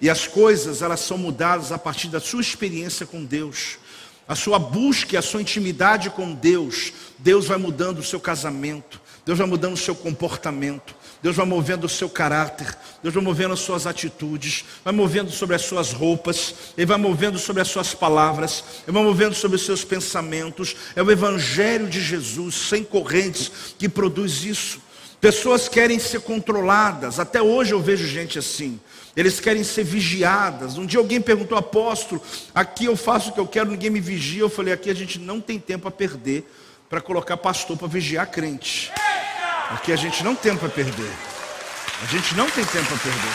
E as coisas, elas são mudadas a partir da sua experiência com Deus. A sua busca a sua intimidade com Deus. Deus vai mudando o seu casamento. Deus vai mudando o seu comportamento. Deus vai movendo o seu caráter, Deus vai movendo as suas atitudes, vai movendo sobre as suas roupas, Ele vai movendo sobre as suas palavras, Ele vai movendo sobre os seus pensamentos. É o Evangelho de Jesus, sem correntes, que produz isso. Pessoas querem ser controladas, até hoje eu vejo gente assim. Eles querem ser vigiadas. Um dia alguém perguntou, apóstolo, aqui eu faço o que eu quero, ninguém me vigia. Eu falei, aqui a gente não tem tempo a perder para colocar pastor para vigiar crente. Aqui a gente não tem tempo a perder. A gente não tem tempo a perder.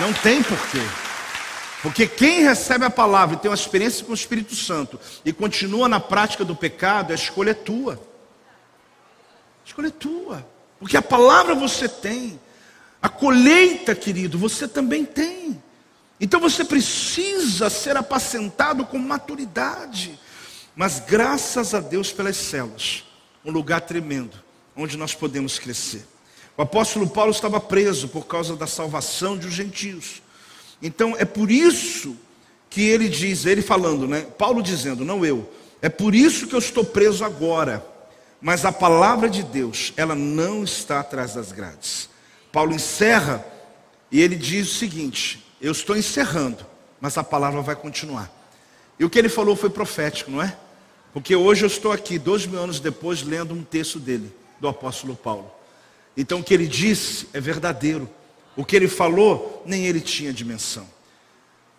Não tem porquê. Porque quem recebe a palavra e tem uma experiência com o Espírito Santo e continua na prática do pecado, a escolha é tua. A escolha é tua. Porque a palavra você tem. A colheita, querido, você também tem. Então você precisa ser apacentado com maturidade. Mas graças a Deus pelas células, um lugar tremendo, onde nós podemos crescer. O apóstolo Paulo estava preso por causa da salvação dos gentios. Então é por isso que ele diz, ele falando, né? Paulo dizendo, não eu, é por isso que eu estou preso agora. Mas a palavra de Deus, ela não está atrás das grades. Paulo encerra e ele diz o seguinte: Eu estou encerrando, mas a palavra vai continuar. E o que ele falou foi profético, não é? Porque hoje eu estou aqui, dois mil anos depois, lendo um texto dele, do apóstolo Paulo. Então o que ele disse é verdadeiro. O que ele falou, nem ele tinha dimensão.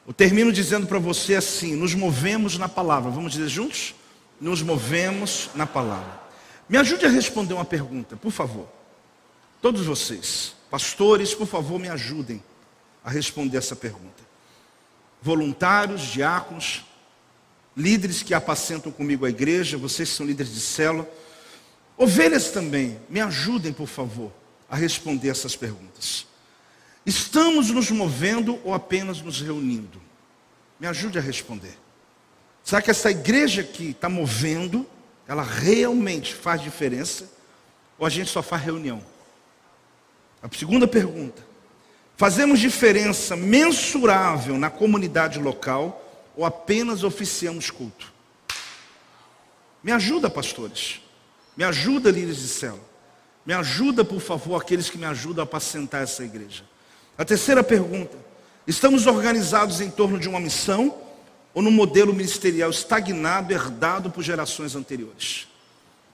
Eu termino dizendo para você assim: nos movemos na palavra. Vamos dizer juntos? Nos movemos na palavra. Me ajude a responder uma pergunta, por favor. Todos vocês, pastores, por favor, me ajudem a responder essa pergunta. Voluntários, diáconos, líderes que apacentam comigo a igreja, vocês são líderes de célula, ovelhas também, me ajudem, por favor, a responder essas perguntas. Estamos nos movendo ou apenas nos reunindo? Me ajude a responder. Será que essa igreja que está movendo, ela realmente faz diferença? Ou a gente só faz reunião? A segunda pergunta: Fazemos diferença mensurável na comunidade local ou apenas oficiamos culto? Me ajuda, pastores. Me ajuda, líderes de célula. Me ajuda, por favor, aqueles que me ajudam a apacentar essa igreja. A terceira pergunta: estamos organizados em torno de uma missão ou no modelo ministerial estagnado, herdado por gerações anteriores?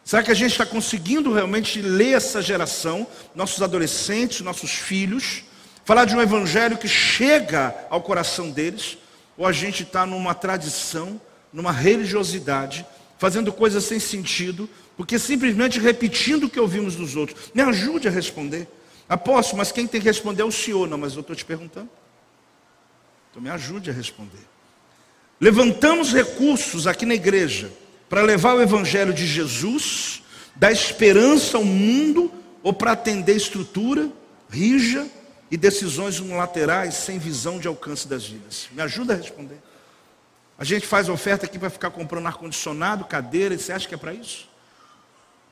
Será que a gente está conseguindo realmente ler essa geração, nossos adolescentes, nossos filhos, falar de um evangelho que chega ao coração deles? Ou a gente está numa tradição, numa religiosidade, fazendo coisas sem sentido, porque simplesmente repetindo o que ouvimos dos outros? Me ajude a responder. Apóstolo, mas quem tem que responder é o senhor. Não, mas eu estou te perguntando. Então me ajude a responder. Levantamos recursos aqui na igreja para levar o evangelho de Jesus, dar esperança ao mundo, ou para atender estrutura, rija e decisões unilaterais sem visão de alcance das vidas. Me ajuda a responder. A gente faz oferta aqui para ficar comprando ar-condicionado, cadeira, e você acha que é para isso?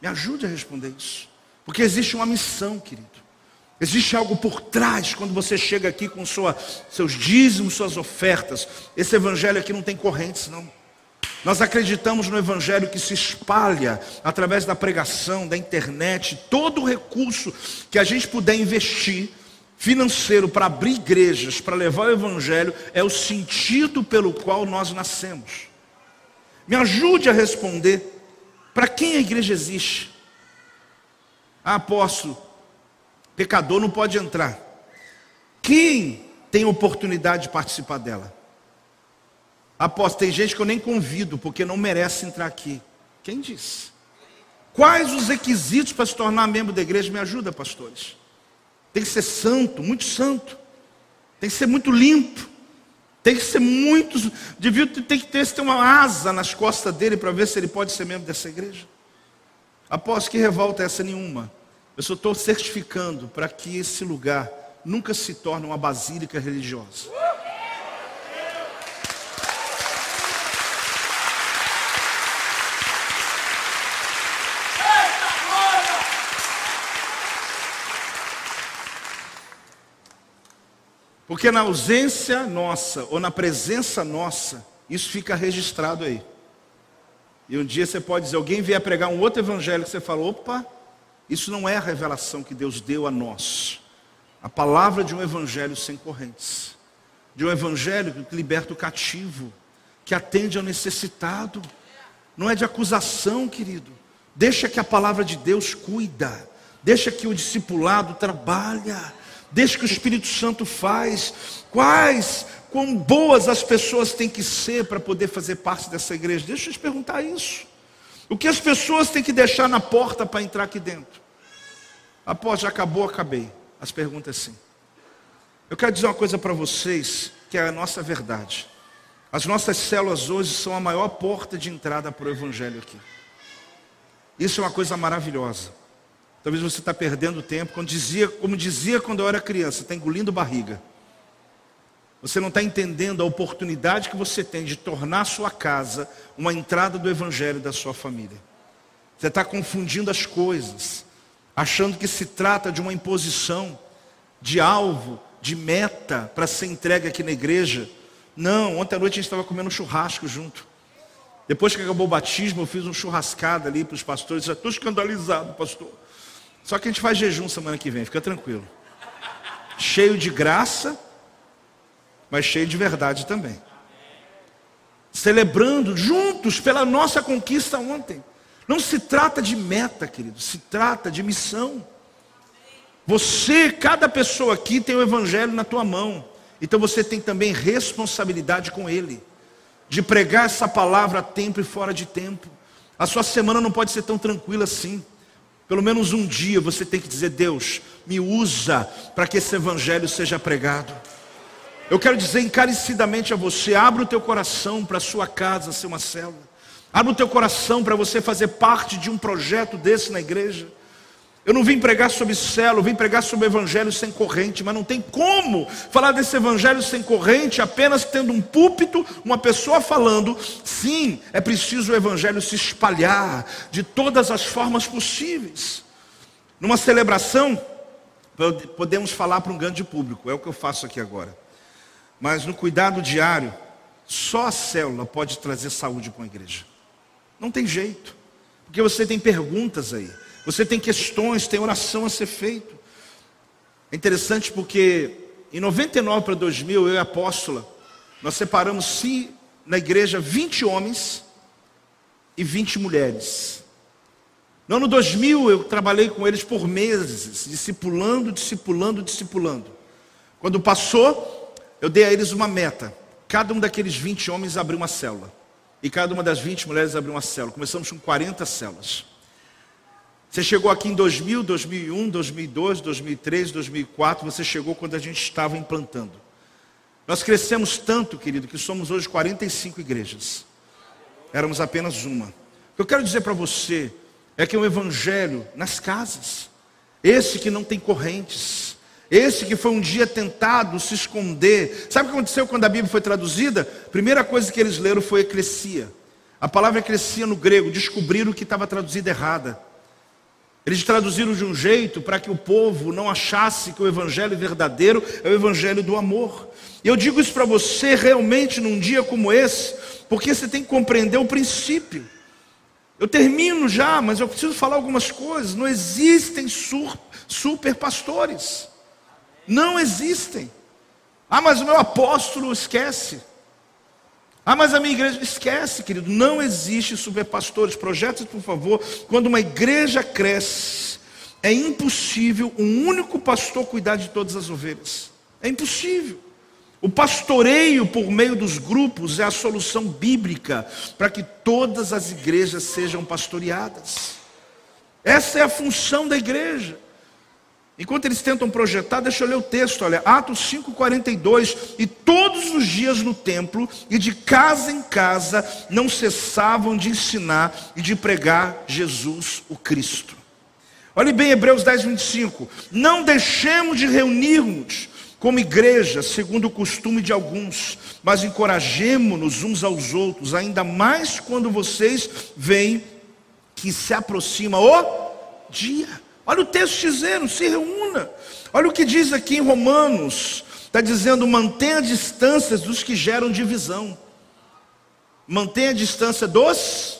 Me ajude a responder isso. Porque existe uma missão, querido. Existe algo por trás quando você chega aqui com sua, seus dízimos, suas ofertas. Esse evangelho aqui não tem correntes, não. Nós acreditamos no evangelho que se espalha através da pregação, da internet, todo o recurso que a gente puder investir financeiro para abrir igrejas, para levar o evangelho, é o sentido pelo qual nós nascemos. Me ajude a responder: para quem a igreja existe? Ah, apóstolo, Pecador não pode entrar. Quem tem oportunidade de participar dela? Apóstolo, tem gente que eu nem convido porque não merece entrar aqui. Quem disse? Quais os requisitos para se tornar membro da igreja? Me ajuda, pastores. Tem que ser santo, muito santo. Tem que ser muito limpo. Tem que ser muito. Devia ter que ter, ter uma asa nas costas dele para ver se ele pode ser membro dessa igreja. Após que revolta essa nenhuma. Eu só estou certificando para que esse lugar nunca se torne uma basílica religiosa. Porque na ausência nossa ou na presença nossa, isso fica registrado aí. E um dia você pode dizer, alguém vier pregar um outro evangelho que você fala, opa, isso não é a revelação que Deus deu a nós. A palavra de um evangelho sem correntes. De um evangelho que liberta o cativo, que atende ao necessitado. Não é de acusação, querido. Deixa que a palavra de Deus cuida. Deixa que o discipulado trabalha. Deixa que o Espírito Santo faz. Quais, quão boas as pessoas têm que ser para poder fazer parte dessa igreja? Deixa eu te perguntar isso. O que as pessoas têm que deixar na porta para entrar aqui dentro? Após já acabou, acabei. As perguntas sim. Eu quero dizer uma coisa para vocês que é a nossa verdade. As nossas células hoje são a maior porta de entrada para o Evangelho aqui. Isso é uma coisa maravilhosa. Talvez você está perdendo tempo, como dizia, como dizia quando eu era criança, está engolindo barriga. Você não está entendendo a oportunidade que você tem de tornar a sua casa uma entrada do Evangelho da sua família. Você está confundindo as coisas, achando que se trata de uma imposição, de alvo, de meta para ser entregue aqui na igreja. Não, ontem à noite a gente estava comendo churrasco junto. Depois que acabou o batismo, eu fiz um churrascada ali para os pastores. Estou escandalizado, pastor. Só que a gente faz jejum semana que vem, fica tranquilo. Cheio de graça mas cheio de verdade também. Celebrando juntos pela nossa conquista ontem. Não se trata de meta, querido, se trata de missão. Você, cada pessoa aqui tem o evangelho na tua mão. Então você tem também responsabilidade com ele, de pregar essa palavra a tempo e fora de tempo. A sua semana não pode ser tão tranquila assim. Pelo menos um dia você tem que dizer: Deus, me usa para que esse evangelho seja pregado. Eu quero dizer encarecidamente a você: abra o teu coração para a sua casa ser uma célula. Abra o teu coração para você fazer parte de um projeto desse na igreja. Eu não vim pregar sobre eu vim pregar sobre o evangelho sem corrente, mas não tem como falar desse evangelho sem corrente apenas tendo um púlpito, uma pessoa falando. Sim, é preciso o evangelho se espalhar de todas as formas possíveis. Numa celebração, podemos falar para um grande público, é o que eu faço aqui agora. Mas no cuidado diário, só a célula pode trazer saúde para uma igreja. Não tem jeito. Porque você tem perguntas aí, você tem questões, tem oração a ser feito. É interessante porque em 99 para 2000, eu e a apóstola, nós separamos se na igreja 20 homens e 20 mulheres. No ano 2000 eu trabalhei com eles por meses, discipulando, discipulando, discipulando. Quando passou, eu dei a eles uma meta. Cada um daqueles 20 homens abriu uma célula. E cada uma das 20 mulheres abriu uma célula. Começamos com 40 células. Você chegou aqui em 2000, 2001, 2002, 2003, 2004. Você chegou quando a gente estava implantando. Nós crescemos tanto, querido, que somos hoje 45 igrejas. Éramos apenas uma. O que eu quero dizer para você é que é um evangelho nas casas. Esse que não tem correntes. Esse que foi um dia tentado se esconder. Sabe o que aconteceu quando a Bíblia foi traduzida? Primeira coisa que eles leram foi eclesia. A palavra eclesia no grego, descobriram que estava traduzida errada. Eles traduziram de um jeito para que o povo não achasse que o evangelho verdadeiro é o evangelho do amor. E eu digo isso para você realmente num dia como esse, porque você tem que compreender o princípio. Eu termino já, mas eu preciso falar algumas coisas. Não existem super pastores. Não existem. Ah, mas o meu apóstolo esquece. Ah, mas a minha igreja esquece, querido. Não existe superpastores. Projetos, por favor. Quando uma igreja cresce, é impossível um único pastor cuidar de todas as ovelhas. É impossível. O pastoreio por meio dos grupos é a solução bíblica para que todas as igrejas sejam pastoreadas. Essa é a função da igreja. Enquanto eles tentam projetar, deixa eu ler o texto, olha, Atos 5:42, e todos os dias no templo e de casa em casa não cessavam de ensinar e de pregar Jesus o Cristo. Olhe bem Hebreus 10:25, não deixemos de reunirmos como igreja, segundo o costume de alguns, mas encorajemo-nos uns aos outros, ainda mais quando vocês veem que se aproxima o dia. Olha o texto dizendo: se reúna. Olha o que diz aqui em Romanos: está dizendo, mantenha distâncias dos que geram divisão. Mantenha a distância dos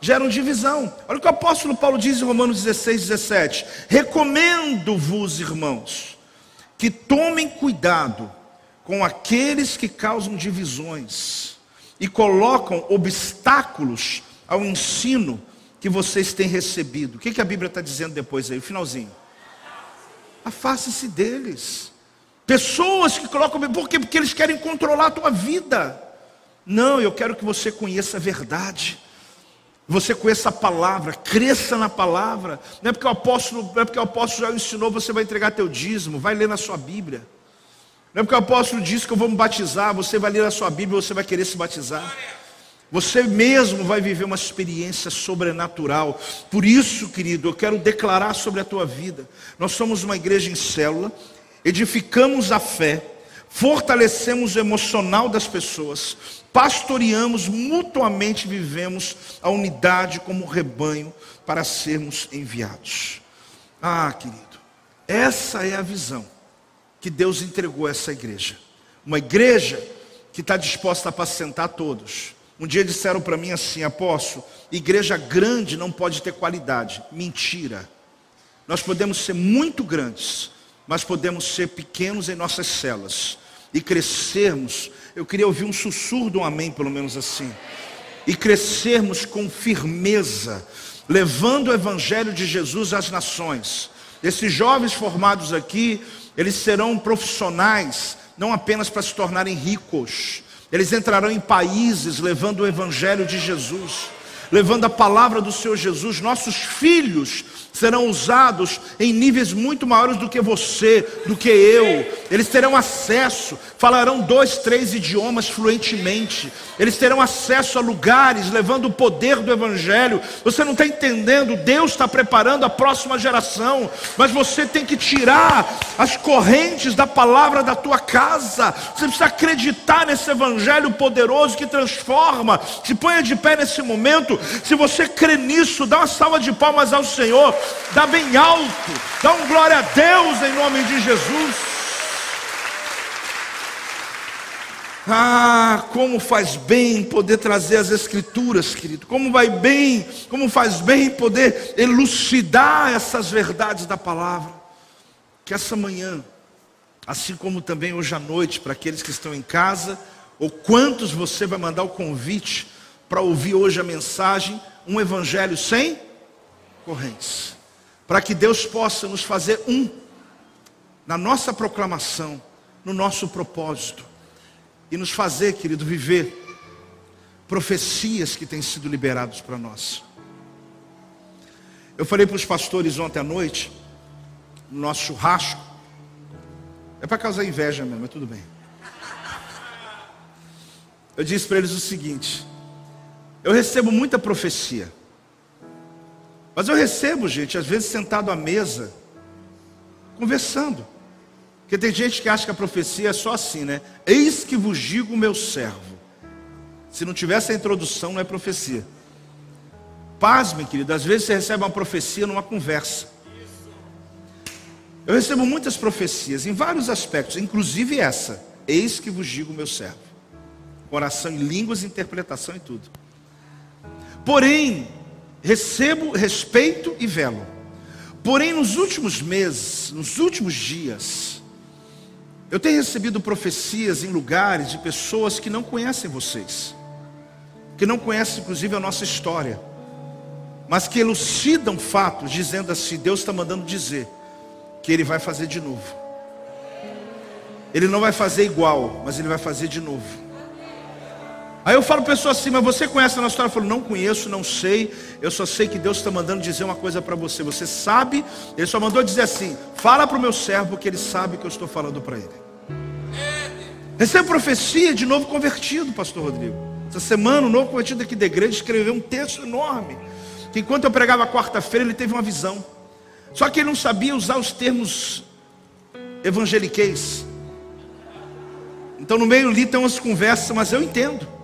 geram divisão. Olha o que o apóstolo Paulo diz em Romanos 16, 17: Recomendo-vos, irmãos, que tomem cuidado com aqueles que causam divisões e colocam obstáculos ao ensino que vocês têm recebido. O que, que a Bíblia está dizendo depois aí, finalzinho? Afaste-se deles. Pessoas que colocam, por quê? Porque eles querem controlar a tua vida. Não, eu quero que você conheça a verdade. Você conheça a palavra, cresça na palavra. Não é porque o apóstolo, não é porque o apóstolo já ensinou, você vai entregar teu dízimo, vai ler na sua Bíblia. Não é porque o apóstolo disse que eu vou me batizar, você vai ler na sua Bíblia, você vai querer se batizar. Você mesmo vai viver uma experiência sobrenatural. Por isso, querido, eu quero declarar sobre a tua vida. Nós somos uma igreja em célula, edificamos a fé, fortalecemos o emocional das pessoas, pastoreamos mutuamente, vivemos a unidade como rebanho para sermos enviados. Ah, querido, essa é a visão que Deus entregou a essa igreja. Uma igreja que está disposta a apacentar todos um dia disseram para mim assim, apóstolo, igreja grande não pode ter qualidade. Mentira. Nós podemos ser muito grandes, mas podemos ser pequenos em nossas celas e crescermos. Eu queria ouvir um sussurro de um amém, pelo menos assim. E crescermos com firmeza, levando o evangelho de Jesus às nações. Esses jovens formados aqui, eles serão profissionais, não apenas para se tornarem ricos, eles entrarão em países levando o Evangelho de Jesus, levando a palavra do Senhor Jesus. Nossos filhos serão usados em níveis muito maiores do que você, do que eu. Eles terão acesso, falarão dois, três idiomas fluentemente. Eles terão acesso a lugares, levando o poder do Evangelho. Você não está entendendo? Deus está preparando a próxima geração, mas você tem que tirar as correntes da palavra da tua casa. Você precisa acreditar nesse Evangelho poderoso que transforma. Se ponha de pé nesse momento. Se você crê nisso, dá uma salva de palmas ao Senhor. Dá bem alto, dá um glória a Deus em nome de Jesus. Ah, como faz bem poder trazer as Escrituras, querido. Como vai bem, como faz bem poder elucidar essas verdades da palavra. Que essa manhã, assim como também hoje à noite, para aqueles que estão em casa, ou quantos você vai mandar o convite para ouvir hoje a mensagem, um evangelho sem correntes. Para que Deus possa nos fazer um na nossa proclamação, no nosso propósito e nos fazer, querido, viver profecias que têm sido liberadas para nós. Eu falei para os pastores ontem à noite, no nosso churrasco, é para causar inveja mesmo, mas tudo bem. Eu disse para eles o seguinte: eu recebo muita profecia, mas eu recebo, gente, às vezes sentado à mesa, conversando. Porque tem gente que acha que a profecia é só assim, né? Eis que vos digo, meu servo. Se não tivesse a introdução, não é profecia. Pasme, querido, às vezes você recebe uma profecia numa conversa. Eu recebo muitas profecias em vários aspectos, inclusive essa. Eis que vos digo, meu servo. Oração em línguas, interpretação e tudo. Porém, recebo respeito e velo. Porém, nos últimos meses, nos últimos dias, eu tenho recebido profecias em lugares de pessoas que não conhecem vocês, que não conhecem inclusive a nossa história, mas que elucidam fatos, dizendo assim: Deus está mandando dizer que Ele vai fazer de novo. Ele não vai fazer igual, mas Ele vai fazer de novo. Aí eu falo para pessoa assim, mas você conhece a nossa história? Eu falo, não conheço, não sei. Eu só sei que Deus está mandando dizer uma coisa para você. Você sabe, Ele só mandou dizer assim: fala para o meu servo que ele sabe que eu estou falando para ele. Recebe profecia de novo convertido, pastor Rodrigo. Essa semana, o novo convertido aqui da igreja escreveu um texto enorme. Que enquanto eu pregava quarta-feira, ele teve uma visão. Só que ele não sabia usar os termos evangeliqueis. Então no meio ali tem umas conversas, mas eu entendo.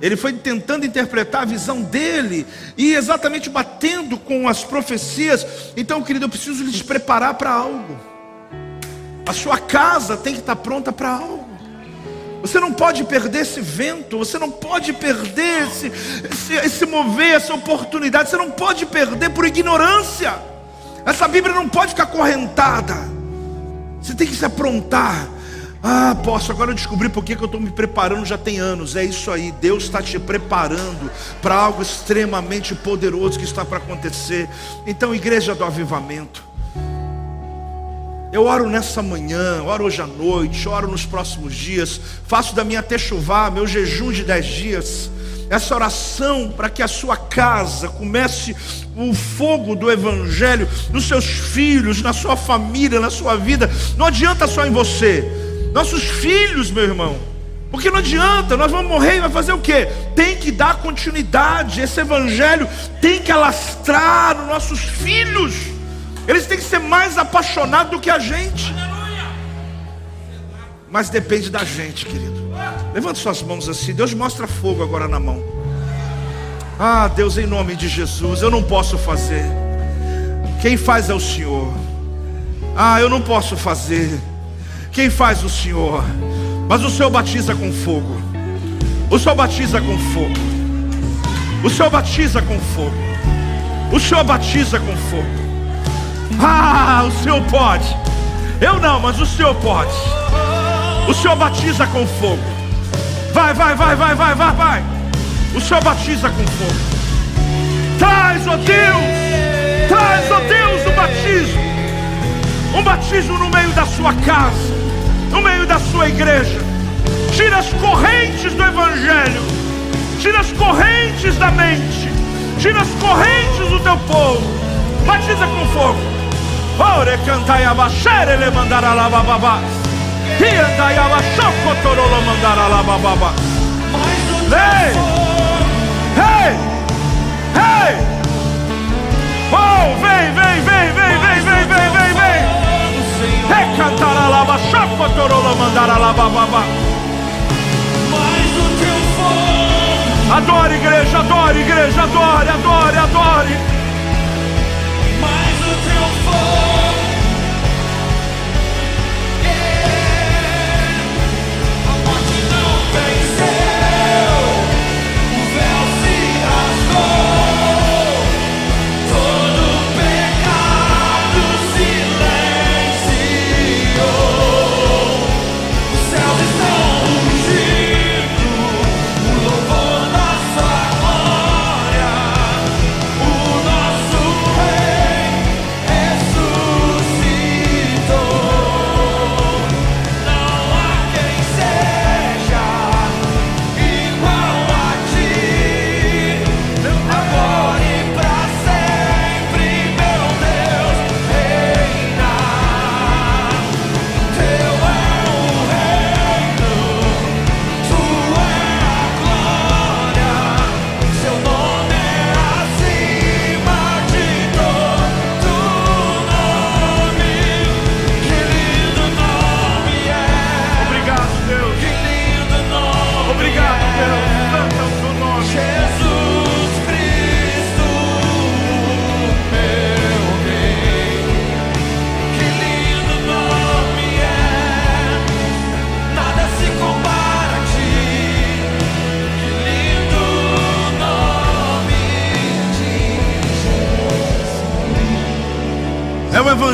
Ele foi tentando interpretar a visão dele e exatamente batendo com as profecias. Então, querido, eu preciso lhes preparar para algo. A sua casa tem que estar pronta para algo. Você não pode perder esse vento, você não pode perder esse, esse, esse mover, essa oportunidade, você não pode perder por ignorância. Essa Bíblia não pode ficar correntada. Você tem que se aprontar. Ah, posso, agora eu descobri por que eu estou me preparando já tem anos. É isso aí, Deus está te preparando para algo extremamente poderoso que está para acontecer. Então, igreja do avivamento, eu oro nessa manhã, oro hoje à noite, oro nos próximos dias, faço da minha techuvá, meu jejum de dez dias, essa oração para que a sua casa comece o fogo do Evangelho nos seus filhos, na sua família, na sua vida. Não adianta só em você nossos filhos, meu irmão. Porque não adianta, nós vamos morrer e vai fazer o quê? Tem que dar continuidade, esse evangelho tem que alastrar nos nossos filhos. Eles têm que ser mais apaixonados do que a gente. Mas depende da gente, querido. Levante suas mãos assim. Deus mostra fogo agora na mão. Ah, Deus, em nome de Jesus, eu não posso fazer. Quem faz é o Senhor. Ah, eu não posso fazer. Quem faz o Senhor? Mas o Senhor batiza com fogo. O Senhor batiza com fogo. O Senhor batiza com fogo. O Senhor batiza com fogo. Ah, o Senhor pode. Eu não, mas o Senhor pode. O Senhor batiza com fogo. Vai, vai, vai, vai, vai, vai, vai. O Senhor batiza com fogo. Traz, ó oh Deus. Traz, ó oh Deus, o batismo. Um batismo no meio da sua casa no meio da sua igreja. Tira as correntes do Evangelho, tira as correntes da mente, tira as correntes do teu povo. Batiza com fogo. Ore cantai abaixere ele mandará lá bababá. E andai abaixocotorolo mandará lá bababá. Ei! Ei! Ei! Oh, vem, vem, vem, vem, vem, vem, vem, vem, vem. Recantaralaba, chacotorolo, mandaralabababa. Mais o teu fogo. Adore, igreja, adore, igreja, adore, adore, adore.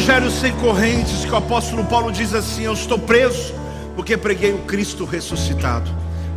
Evangelho sem correntes, que o apóstolo Paulo diz assim: Eu estou preso porque preguei o Cristo ressuscitado.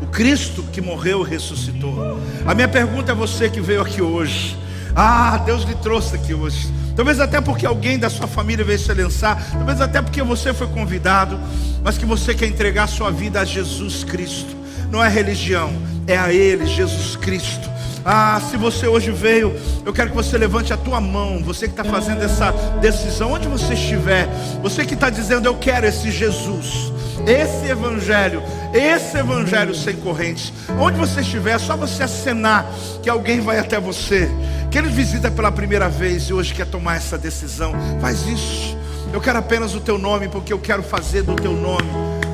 O Cristo que morreu ressuscitou. A minha pergunta é você que veio aqui hoje. Ah, Deus lhe trouxe aqui hoje. Talvez até porque alguém da sua família veio se lançar, talvez até porque você foi convidado, mas que você quer entregar sua vida a Jesus Cristo. Não é religião, é a Ele, Jesus Cristo. Ah, se você hoje veio, eu quero que você levante a tua mão. Você que está fazendo essa decisão, onde você estiver, você que está dizendo, eu quero esse Jesus, esse Evangelho, esse Evangelho sem correntes. Onde você estiver, é só você acenar que alguém vai até você. Que ele visita pela primeira vez e hoje quer tomar essa decisão. Faz isso. Eu quero apenas o teu nome, porque eu quero fazer do teu nome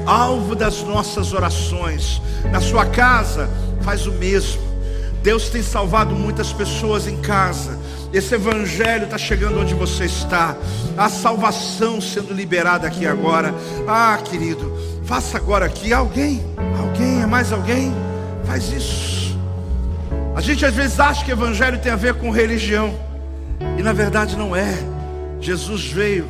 alvo das nossas orações. Na sua casa, faz o mesmo. Deus tem salvado muitas pessoas em casa. Esse evangelho está chegando onde você está. A salvação sendo liberada aqui agora. Ah, querido, faça agora aqui. Alguém? Alguém? É mais alguém? Faz isso. A gente às vezes acha que evangelho tem a ver com religião. E na verdade não é. Jesus veio.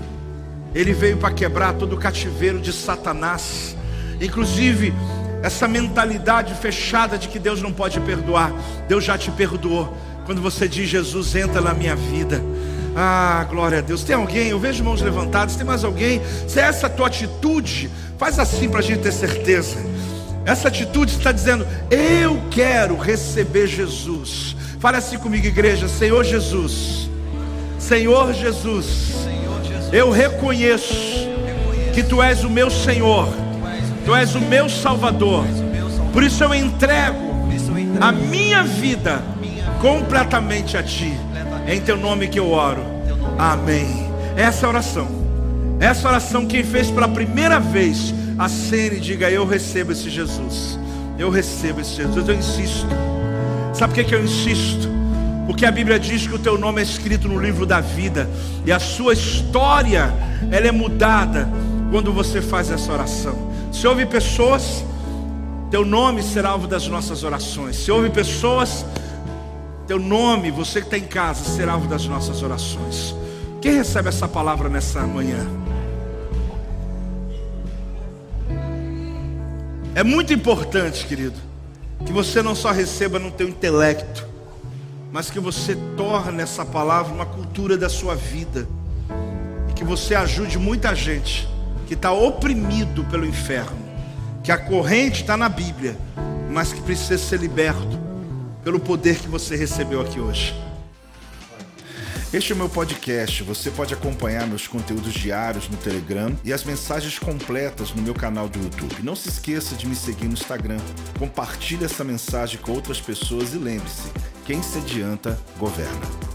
Ele veio para quebrar todo o cativeiro de Satanás. Inclusive, essa mentalidade fechada de que Deus não pode perdoar. Deus já te perdoou. Quando você diz Jesus entra na minha vida. Ah, glória a Deus. Tem alguém? Eu vejo mãos levantadas. Tem mais alguém? Se é essa tua atitude, faz assim para a gente ter certeza. Essa atitude está dizendo: Eu quero receber Jesus. Fale assim comigo, igreja. Senhor Jesus. Senhor Jesus. Eu reconheço que Tu és o meu Senhor Tu és o meu Salvador. Por isso eu entrego a minha vida completamente a Ti. É em Teu nome que eu oro. Amém. Essa é oração. Essa oração quem fez pela primeira vez, acene e diga: Eu recebo esse Jesus. Eu recebo esse Jesus. Eu insisto. Sabe por que, que eu insisto? Porque a Bíblia diz que o teu nome é escrito no livro da vida e a sua história ela é mudada quando você faz essa oração. Se houve pessoas, teu nome será alvo das nossas orações. Se houve pessoas, teu nome, você que está em casa, será alvo das nossas orações. Quem recebe essa palavra nessa manhã? É muito importante, querido, que você não só receba no teu intelecto, mas que você torne essa palavra uma cultura da sua vida e que você ajude muita gente que está oprimido pelo inferno, que a corrente está na Bíblia, mas que precisa ser liberto pelo poder que você recebeu aqui hoje. Este é o meu podcast. Você pode acompanhar meus conteúdos diários no Telegram e as mensagens completas no meu canal do YouTube. Não se esqueça de me seguir no Instagram. Compartilhe essa mensagem com outras pessoas e lembre-se: quem se adianta, governa.